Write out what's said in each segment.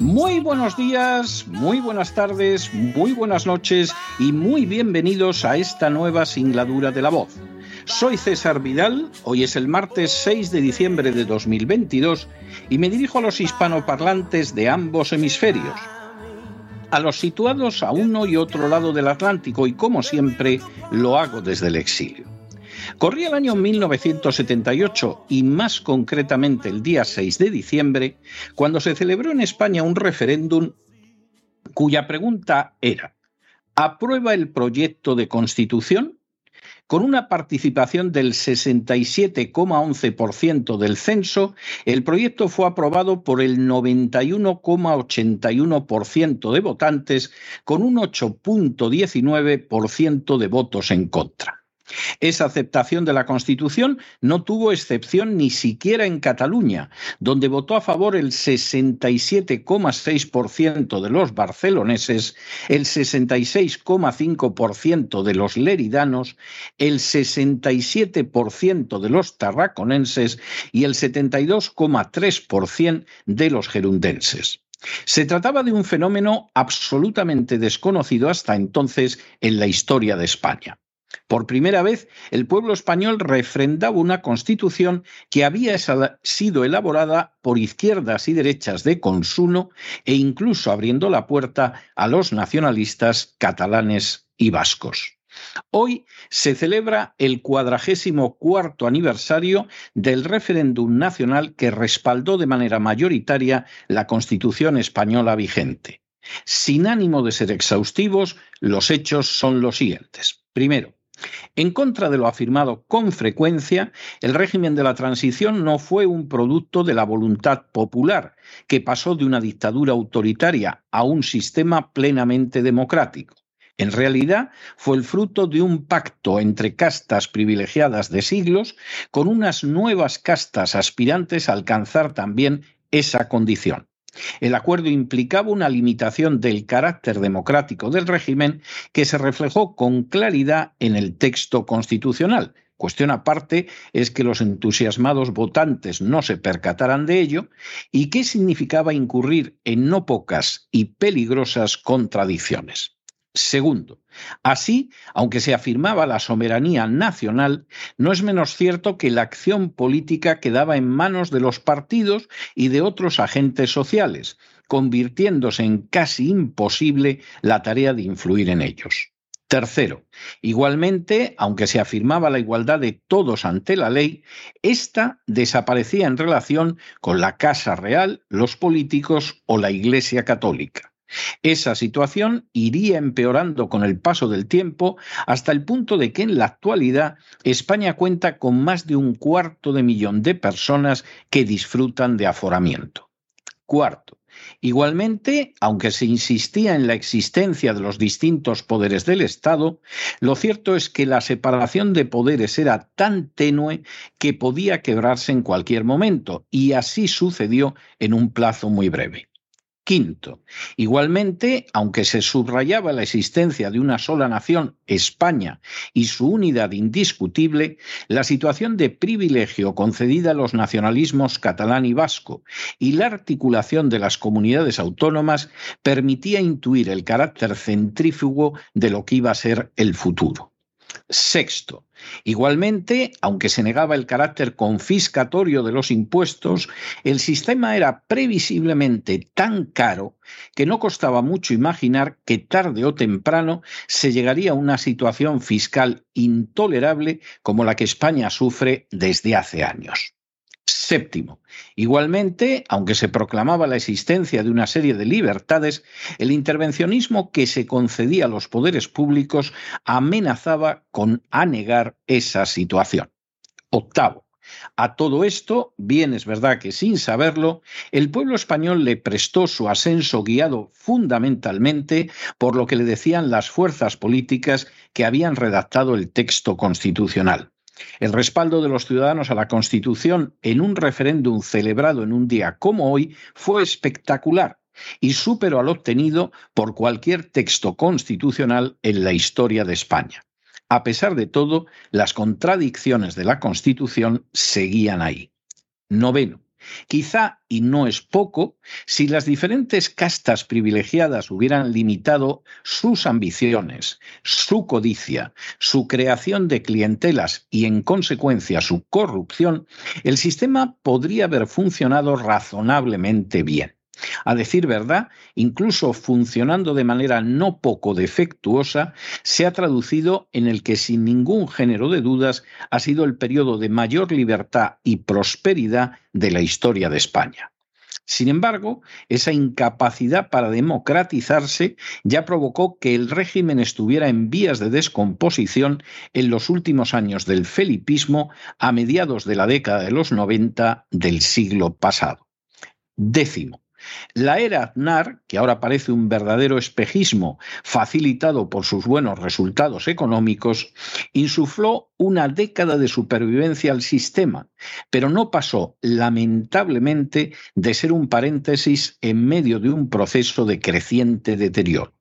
Muy buenos días, muy buenas tardes, muy buenas noches y muy bienvenidos a esta nueva singladura de la voz. Soy César Vidal, hoy es el martes 6 de diciembre de 2022 y me dirijo a los hispanoparlantes de ambos hemisferios, a los situados a uno y otro lado del Atlántico y como siempre lo hago desde el exilio. Corría el año 1978 y más concretamente el día 6 de diciembre, cuando se celebró en España un referéndum cuya pregunta era, ¿aprueba el proyecto de constitución? Con una participación del 67,11% del censo, el proyecto fue aprobado por el 91,81% de votantes, con un 8,19% de votos en contra. Esa aceptación de la Constitución no tuvo excepción ni siquiera en Cataluña, donde votó a favor el 67,6% de los barceloneses, el 66,5% de los leridanos, el 67% de los tarraconenses y el 72,3% de los gerundenses. Se trataba de un fenómeno absolutamente desconocido hasta entonces en la historia de España. Por primera vez, el pueblo español refrendaba una constitución que había sido elaborada por izquierdas y derechas de consumo e incluso abriendo la puerta a los nacionalistas catalanes y vascos. Hoy se celebra el cuadragésimo cuarto aniversario del referéndum nacional que respaldó de manera mayoritaria la Constitución española vigente. Sin ánimo de ser exhaustivos, los hechos son los siguientes. Primero, en contra de lo afirmado con frecuencia, el régimen de la transición no fue un producto de la voluntad popular, que pasó de una dictadura autoritaria a un sistema plenamente democrático. En realidad, fue el fruto de un pacto entre castas privilegiadas de siglos con unas nuevas castas aspirantes a alcanzar también esa condición. El acuerdo implicaba una limitación del carácter democrático del régimen que se reflejó con claridad en el texto constitucional. Cuestión aparte es que los entusiasmados votantes no se percataran de ello y qué significaba incurrir en no pocas y peligrosas contradicciones. Segundo, así, aunque se afirmaba la soberanía nacional, no es menos cierto que la acción política quedaba en manos de los partidos y de otros agentes sociales, convirtiéndose en casi imposible la tarea de influir en ellos. Tercero, igualmente, aunque se afirmaba la igualdad de todos ante la ley, ésta desaparecía en relación con la Casa Real, los políticos o la Iglesia Católica. Esa situación iría empeorando con el paso del tiempo hasta el punto de que en la actualidad España cuenta con más de un cuarto de millón de personas que disfrutan de aforamiento. Cuarto, Igualmente, aunque se insistía en la existencia de los distintos poderes del Estado, lo cierto es que la separación de poderes era tan tenue que podía quebrarse en cualquier momento, y así sucedió en un plazo muy breve. Quinto, igualmente, aunque se subrayaba la existencia de una sola nación, España, y su unidad indiscutible, la situación de privilegio concedida a los nacionalismos catalán y vasco y la articulación de las comunidades autónomas permitía intuir el carácter centrífugo de lo que iba a ser el futuro. Sexto, igualmente, aunque se negaba el carácter confiscatorio de los impuestos, el sistema era previsiblemente tan caro que no costaba mucho imaginar que tarde o temprano se llegaría a una situación fiscal intolerable como la que España sufre desde hace años. Séptimo, igualmente, aunque se proclamaba la existencia de una serie de libertades, el intervencionismo que se concedía a los poderes públicos amenazaba con anegar esa situación. Octavo, a todo esto, bien es verdad que sin saberlo, el pueblo español le prestó su ascenso guiado fundamentalmente por lo que le decían las fuerzas políticas que habían redactado el texto constitucional. El respaldo de los ciudadanos a la Constitución en un referéndum celebrado en un día como hoy fue espectacular y superó al obtenido por cualquier texto constitucional en la historia de España. A pesar de todo, las contradicciones de la Constitución seguían ahí. Noveno. Quizá, y no es poco, si las diferentes castas privilegiadas hubieran limitado sus ambiciones, su codicia, su creación de clientelas y, en consecuencia, su corrupción, el sistema podría haber funcionado razonablemente bien. A decir verdad, incluso funcionando de manera no poco defectuosa, se ha traducido en el que sin ningún género de dudas ha sido el periodo de mayor libertad y prosperidad de la historia de España. Sin embargo, esa incapacidad para democratizarse ya provocó que el régimen estuviera en vías de descomposición en los últimos años del felipismo a mediados de la década de los 90 del siglo pasado. Décimo, la era Aznar, que ahora parece un verdadero espejismo facilitado por sus buenos resultados económicos, insufló una década de supervivencia al sistema, pero no pasó, lamentablemente, de ser un paréntesis en medio de un proceso de creciente deterioro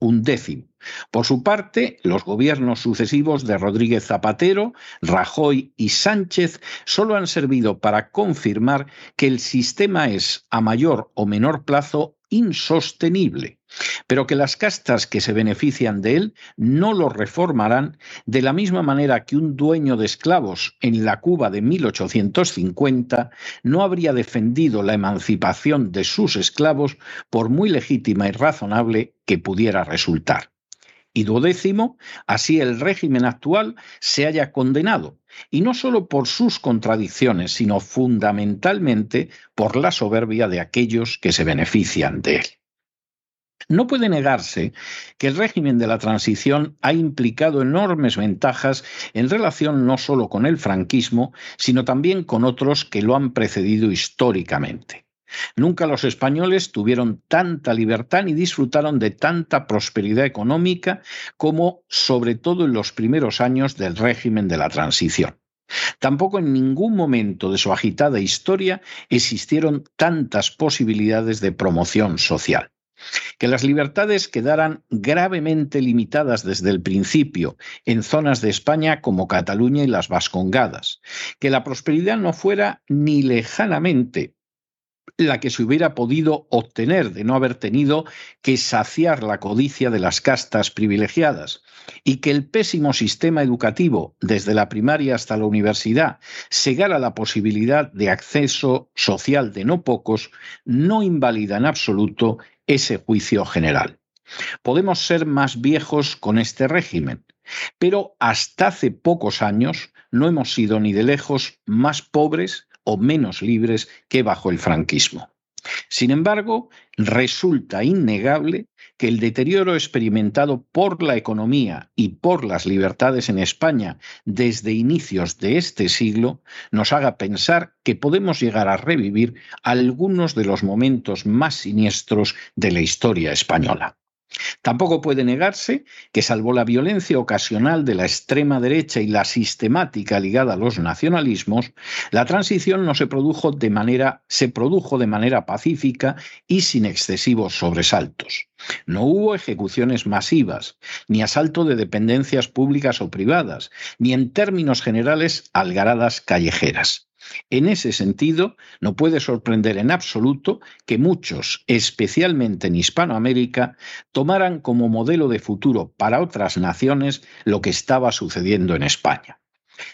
un décimo. Por su parte, los gobiernos sucesivos de Rodríguez Zapatero, Rajoy y Sánchez solo han servido para confirmar que el sistema es, a mayor o menor plazo, insostenible, pero que las castas que se benefician de él no lo reformarán de la misma manera que un dueño de esclavos en la Cuba de 1850 no habría defendido la emancipación de sus esclavos por muy legítima y razonable que pudiera resultar. Y duodécimo, así el régimen actual se haya condenado, y no solo por sus contradicciones, sino fundamentalmente por la soberbia de aquellos que se benefician de él. No puede negarse que el régimen de la transición ha implicado enormes ventajas en relación no solo con el franquismo, sino también con otros que lo han precedido históricamente. Nunca los españoles tuvieron tanta libertad ni disfrutaron de tanta prosperidad económica como sobre todo en los primeros años del régimen de la transición. Tampoco en ningún momento de su agitada historia existieron tantas posibilidades de promoción social. Que las libertades quedaran gravemente limitadas desde el principio en zonas de España como Cataluña y las Vascongadas. Que la prosperidad no fuera ni lejanamente la que se hubiera podido obtener de no haber tenido que saciar la codicia de las castas privilegiadas y que el pésimo sistema educativo, desde la primaria hasta la universidad, segara la posibilidad de acceso social de no pocos, no invalida en absoluto ese juicio general. Podemos ser más viejos con este régimen, pero hasta hace pocos años no hemos sido ni de lejos más pobres o menos libres que bajo el franquismo. Sin embargo, resulta innegable que el deterioro experimentado por la economía y por las libertades en España desde inicios de este siglo nos haga pensar que podemos llegar a revivir algunos de los momentos más siniestros de la historia española. Tampoco puede negarse que, salvo la violencia ocasional de la extrema derecha y la sistemática ligada a los nacionalismos, la transición no se produjo de manera, se produjo de manera pacífica y sin excesivos sobresaltos. No hubo ejecuciones masivas, ni asalto de dependencias públicas o privadas, ni en términos generales algaradas callejeras. En ese sentido, no puede sorprender en absoluto que muchos, especialmente en Hispanoamérica, tomaran como modelo de futuro para otras naciones lo que estaba sucediendo en España.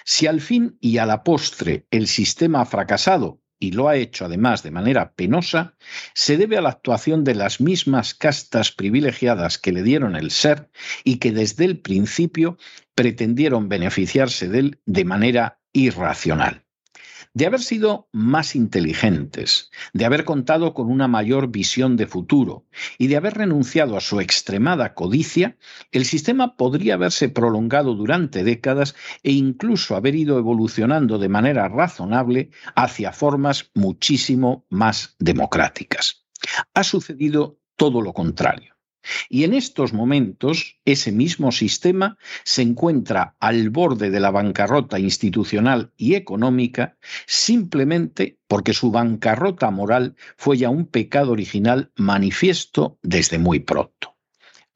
Si al fin y a la postre el sistema ha fracasado, y lo ha hecho además de manera penosa, se debe a la actuación de las mismas castas privilegiadas que le dieron el ser y que desde el principio pretendieron beneficiarse de él de manera irracional de haber sido más inteligentes, de haber contado con una mayor visión de futuro y de haber renunciado a su extremada codicia, el sistema podría haberse prolongado durante décadas e incluso haber ido evolucionando de manera razonable hacia formas muchísimo más democráticas. Ha sucedido todo lo contrario. Y en estos momentos, ese mismo sistema se encuentra al borde de la bancarrota institucional y económica simplemente porque su bancarrota moral fue ya un pecado original manifiesto desde muy pronto.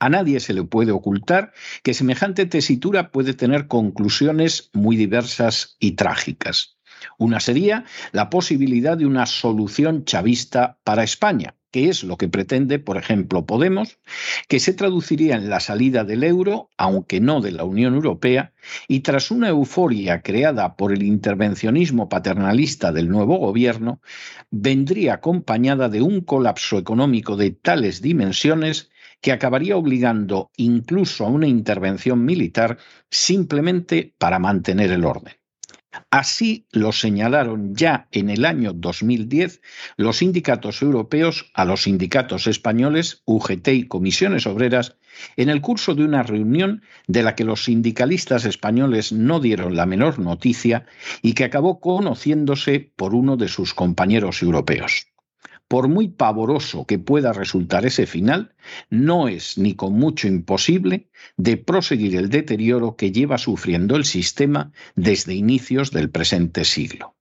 A nadie se le puede ocultar que semejante tesitura puede tener conclusiones muy diversas y trágicas. Una sería la posibilidad de una solución chavista para España, que es lo que pretende, por ejemplo, Podemos, que se traduciría en la salida del euro, aunque no de la Unión Europea, y tras una euforia creada por el intervencionismo paternalista del nuevo gobierno, vendría acompañada de un colapso económico de tales dimensiones que acabaría obligando incluso a una intervención militar simplemente para mantener el orden. Así lo señalaron ya en el año 2010 los sindicatos europeos a los sindicatos españoles, UGT y comisiones obreras, en el curso de una reunión de la que los sindicalistas españoles no dieron la menor noticia y que acabó conociéndose por uno de sus compañeros europeos por muy pavoroso que pueda resultar ese final, no es ni con mucho imposible de proseguir el deterioro que lleva sufriendo el sistema desde inicios del presente siglo.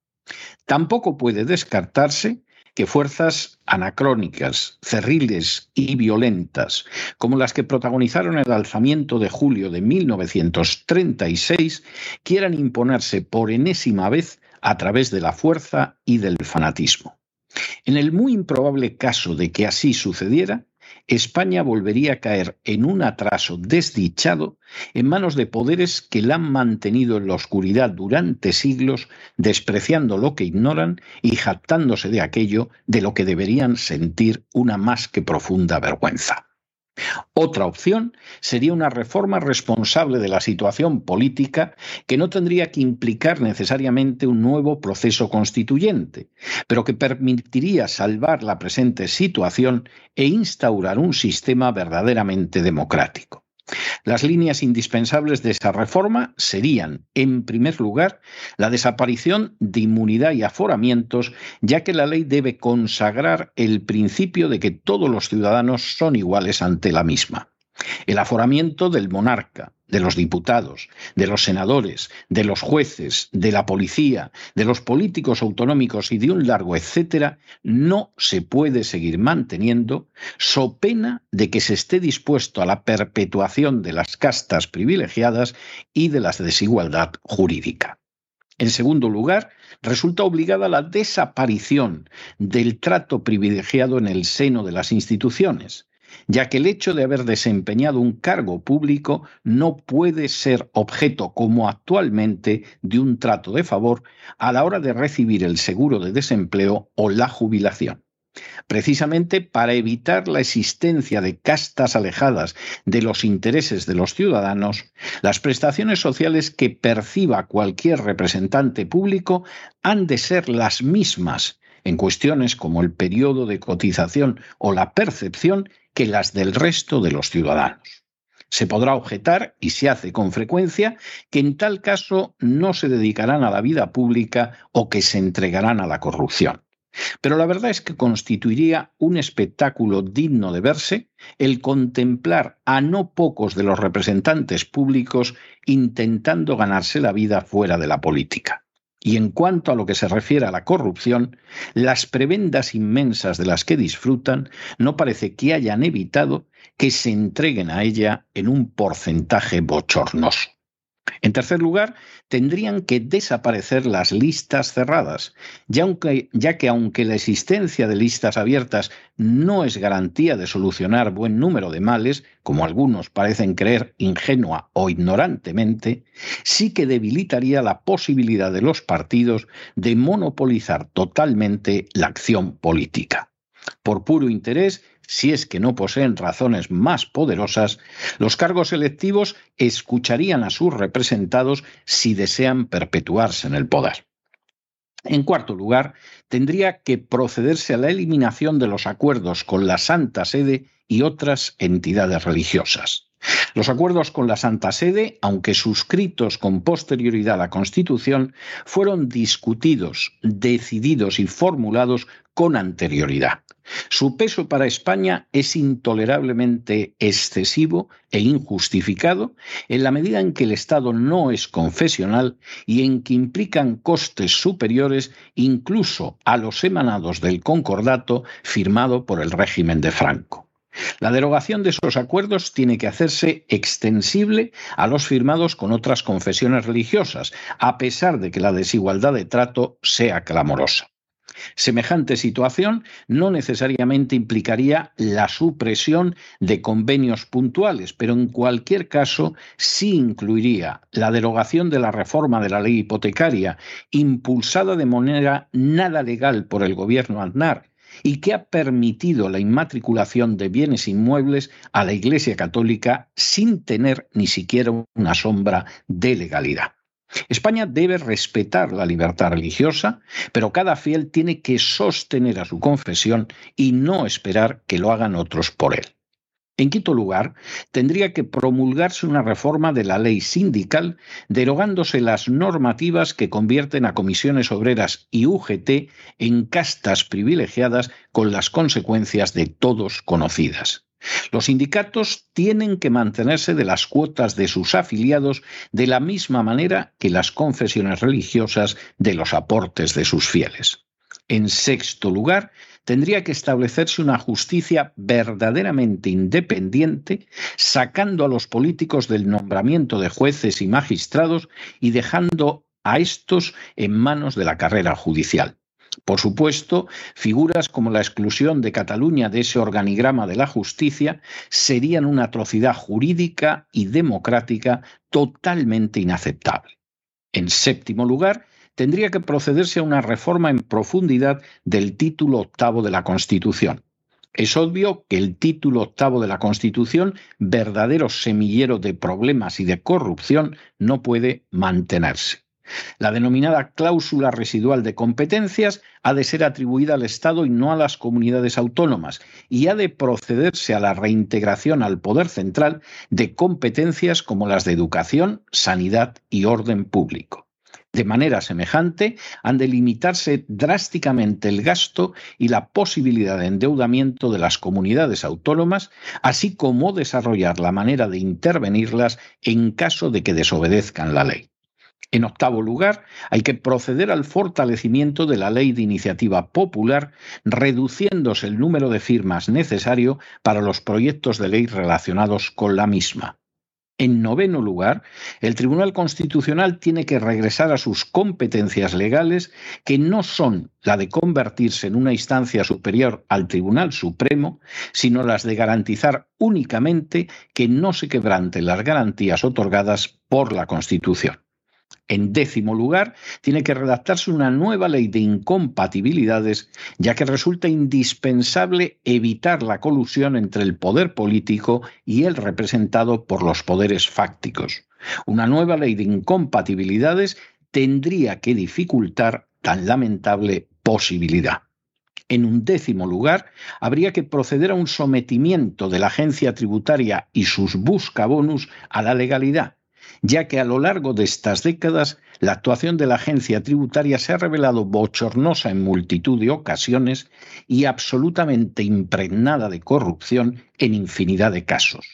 Tampoco puede descartarse que fuerzas anacrónicas, cerriles y violentas, como las que protagonizaron el alzamiento de julio de 1936, quieran imponerse por enésima vez a través de la fuerza y del fanatismo. En el muy improbable caso de que así sucediera, España volvería a caer en un atraso desdichado en manos de poderes que la han mantenido en la oscuridad durante siglos, despreciando lo que ignoran y jactándose de aquello de lo que deberían sentir una más que profunda vergüenza. Otra opción sería una reforma responsable de la situación política que no tendría que implicar necesariamente un nuevo proceso constituyente, pero que permitiría salvar la presente situación e instaurar un sistema verdaderamente democrático. Las líneas indispensables de esa reforma serían, en primer lugar, la desaparición de inmunidad y aforamientos, ya que la ley debe consagrar el principio de que todos los ciudadanos son iguales ante la misma. El aforamiento del monarca, de los diputados, de los senadores, de los jueces, de la policía, de los políticos autonómicos y de un largo etcétera, no se puede seguir manteniendo, so pena de que se esté dispuesto a la perpetuación de las castas privilegiadas y de la desigualdad jurídica. En segundo lugar, resulta obligada la desaparición del trato privilegiado en el seno de las instituciones, ya que el hecho de haber desempeñado un cargo público no puede ser objeto, como actualmente, de un trato de favor a la hora de recibir el seguro de desempleo o la jubilación. Precisamente para evitar la existencia de castas alejadas de los intereses de los ciudadanos, las prestaciones sociales que perciba cualquier representante público han de ser las mismas en cuestiones como el periodo de cotización o la percepción que las del resto de los ciudadanos. Se podrá objetar, y se hace con frecuencia, que en tal caso no se dedicarán a la vida pública o que se entregarán a la corrupción. Pero la verdad es que constituiría un espectáculo digno de verse el contemplar a no pocos de los representantes públicos intentando ganarse la vida fuera de la política. Y en cuanto a lo que se refiere a la corrupción, las prebendas inmensas de las que disfrutan no parece que hayan evitado que se entreguen a ella en un porcentaje bochornoso. En tercer lugar, tendrían que desaparecer las listas cerradas, ya, que aunque la existencia de listas abiertas no es garantía de solucionar buen número de males, como algunos parecen creer ingenua o ignorantemente, sí que debilitaría la posibilidad de los partidos de monopolizar totalmente la acción política. Por puro interés, si es que no poseen razones más poderosas, los cargos electivos escucharían a sus representados si desean perpetuarse en el poder. En cuarto lugar, tendría que procederse a la eliminación de los acuerdos con la Santa Sede y otras entidades religiosas. Los acuerdos con la Santa Sede, aunque suscritos con posterioridad a la Constitución, fueron discutidos, decididos y formulados con anterioridad. Su peso para España es intolerablemente excesivo e injustificado en la medida en que el Estado no es confesional y en que implican costes superiores incluso a los emanados del concordato firmado por el régimen de Franco. La derogación de esos acuerdos tiene que hacerse extensible a los firmados con otras confesiones religiosas, a pesar de que la desigualdad de trato sea clamorosa. Semejante situación no necesariamente implicaría la supresión de convenios puntuales, pero en cualquier caso sí incluiría la derogación de la reforma de la ley hipotecaria, impulsada de manera nada legal por el gobierno Aznar y que ha permitido la inmatriculación de bienes inmuebles a la Iglesia Católica sin tener ni siquiera una sombra de legalidad. España debe respetar la libertad religiosa, pero cada fiel tiene que sostener a su confesión y no esperar que lo hagan otros por él. En quinto lugar, tendría que promulgarse una reforma de la ley sindical, derogándose las normativas que convierten a comisiones obreras y UGT en castas privilegiadas con las consecuencias de todos conocidas. Los sindicatos tienen que mantenerse de las cuotas de sus afiliados de la misma manera que las confesiones religiosas de los aportes de sus fieles. En sexto lugar, tendría que establecerse una justicia verdaderamente independiente, sacando a los políticos del nombramiento de jueces y magistrados y dejando a estos en manos de la carrera judicial. Por supuesto, figuras como la exclusión de Cataluña de ese organigrama de la justicia serían una atrocidad jurídica y democrática totalmente inaceptable. En séptimo lugar, tendría que procederse a una reforma en profundidad del título octavo de la Constitución. Es obvio que el título octavo de la Constitución, verdadero semillero de problemas y de corrupción, no puede mantenerse. La denominada cláusula residual de competencias ha de ser atribuida al Estado y no a las comunidades autónomas, y ha de procederse a la reintegración al Poder Central de competencias como las de educación, sanidad y orden público. De manera semejante, han de limitarse drásticamente el gasto y la posibilidad de endeudamiento de las comunidades autónomas, así como desarrollar la manera de intervenirlas en caso de que desobedezcan la ley. En octavo lugar, hay que proceder al fortalecimiento de la ley de iniciativa popular, reduciéndose el número de firmas necesario para los proyectos de ley relacionados con la misma. En noveno lugar, el Tribunal Constitucional tiene que regresar a sus competencias legales, que no son la de convertirse en una instancia superior al Tribunal Supremo, sino las de garantizar únicamente que no se quebranten las garantías otorgadas por la Constitución. En décimo lugar, tiene que redactarse una nueva ley de incompatibilidades, ya que resulta indispensable evitar la colusión entre el poder político y el representado por los poderes fácticos. Una nueva ley de incompatibilidades tendría que dificultar tan lamentable posibilidad. En un décimo lugar, habría que proceder a un sometimiento de la agencia tributaria y sus buscabonus a la legalidad, ya que a lo largo de estas décadas la actuación de la agencia tributaria se ha revelado bochornosa en multitud de ocasiones y absolutamente impregnada de corrupción en infinidad de casos.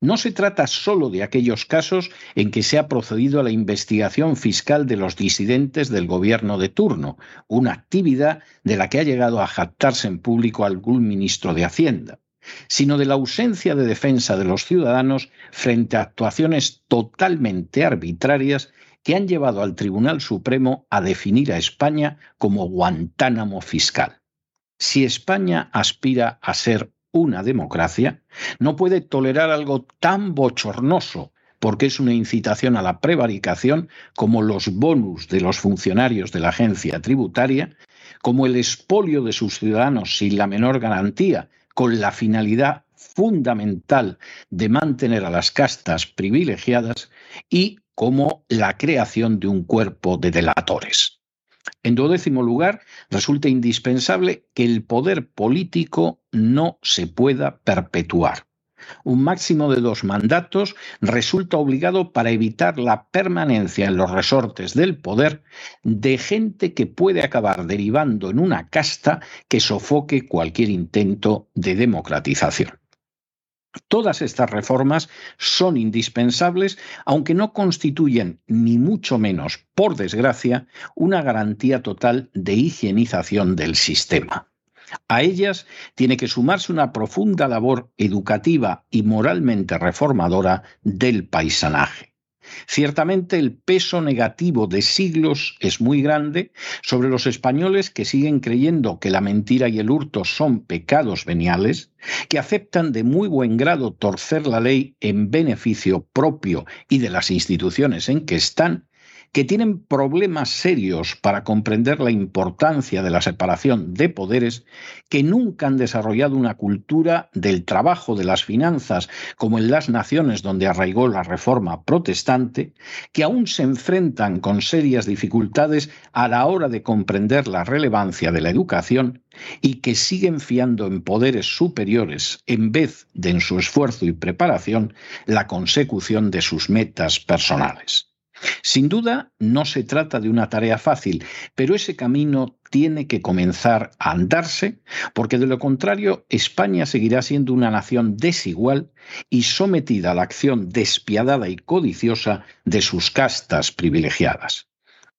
No se trata solo de aquellos casos en que se ha procedido a la investigación fiscal de los disidentes del gobierno de turno, una actividad de la que ha llegado a jactarse en público algún ministro de Hacienda sino de la ausencia de defensa de los ciudadanos frente a actuaciones totalmente arbitrarias que han llevado al Tribunal Supremo a definir a España como Guantánamo fiscal. Si España aspira a ser una democracia, no puede tolerar algo tan bochornoso porque es una incitación a la prevaricación como los bonus de los funcionarios de la agencia tributaria, como el expolio de sus ciudadanos sin la menor garantía, con la finalidad fundamental de mantener a las castas privilegiadas y como la creación de un cuerpo de delatores. En duodécimo lugar, resulta indispensable que el poder político no se pueda perpetuar. Un máximo de dos mandatos resulta obligado para evitar la permanencia en los resortes del poder de gente que puede acabar derivando en una casta que sofoque cualquier intento de democratización. Todas estas reformas son indispensables, aunque no constituyen, ni mucho menos, por desgracia, una garantía total de higienización del sistema. A ellas tiene que sumarse una profunda labor educativa y moralmente reformadora del paisanaje. Ciertamente el peso negativo de siglos es muy grande sobre los españoles que siguen creyendo que la mentira y el hurto son pecados veniales, que aceptan de muy buen grado torcer la ley en beneficio propio y de las instituciones en que están que tienen problemas serios para comprender la importancia de la separación de poderes, que nunca han desarrollado una cultura del trabajo de las finanzas como en las naciones donde arraigó la reforma protestante, que aún se enfrentan con serias dificultades a la hora de comprender la relevancia de la educación y que siguen fiando en poderes superiores en vez de en su esfuerzo y preparación la consecución de sus metas personales. Sin duda, no se trata de una tarea fácil, pero ese camino tiene que comenzar a andarse, porque de lo contrario España seguirá siendo una nación desigual y sometida a la acción despiadada y codiciosa de sus castas privilegiadas.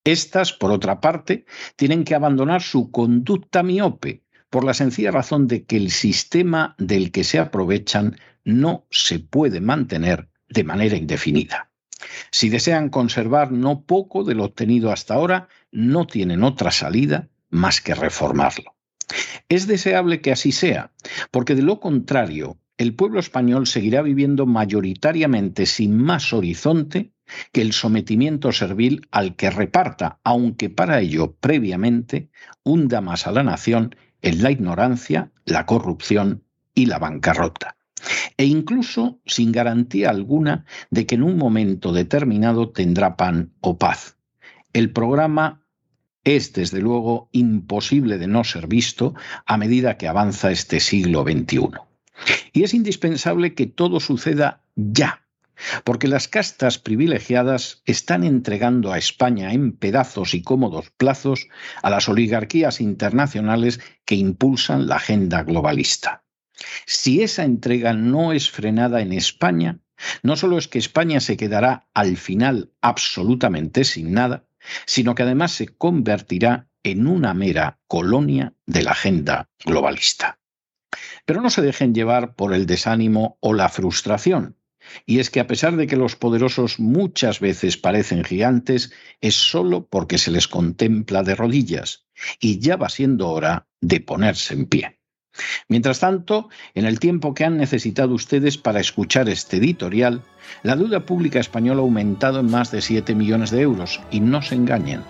Estas, por otra parte, tienen que abandonar su conducta miope, por la sencilla razón de que el sistema del que se aprovechan no se puede mantener de manera indefinida. Si desean conservar no poco de lo obtenido hasta ahora, no tienen otra salida más que reformarlo. Es deseable que así sea, porque de lo contrario, el pueblo español seguirá viviendo mayoritariamente sin más horizonte que el sometimiento servil al que reparta, aunque para ello previamente hunda más a la nación en la ignorancia, la corrupción y la bancarrota e incluso sin garantía alguna de que en un momento determinado tendrá pan o paz. El programa es, desde luego, imposible de no ser visto a medida que avanza este siglo XXI. Y es indispensable que todo suceda ya, porque las castas privilegiadas están entregando a España en pedazos y cómodos plazos a las oligarquías internacionales que impulsan la agenda globalista. Si esa entrega no es frenada en España, no solo es que España se quedará al final absolutamente sin nada, sino que además se convertirá en una mera colonia de la agenda globalista. Pero no se dejen llevar por el desánimo o la frustración. Y es que a pesar de que los poderosos muchas veces parecen gigantes, es solo porque se les contempla de rodillas, y ya va siendo hora de ponerse en pie. Mientras tanto, en el tiempo que han necesitado ustedes para escuchar este editorial, la deuda pública española ha aumentado en más de 7 millones de euros y no se engañen,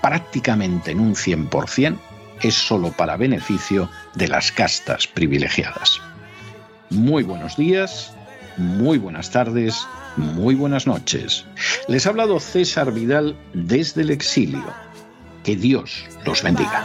prácticamente en un 100% es solo para beneficio de las castas privilegiadas. Muy buenos días, muy buenas tardes, muy buenas noches. Les ha hablado César Vidal desde el exilio. Que Dios los bendiga.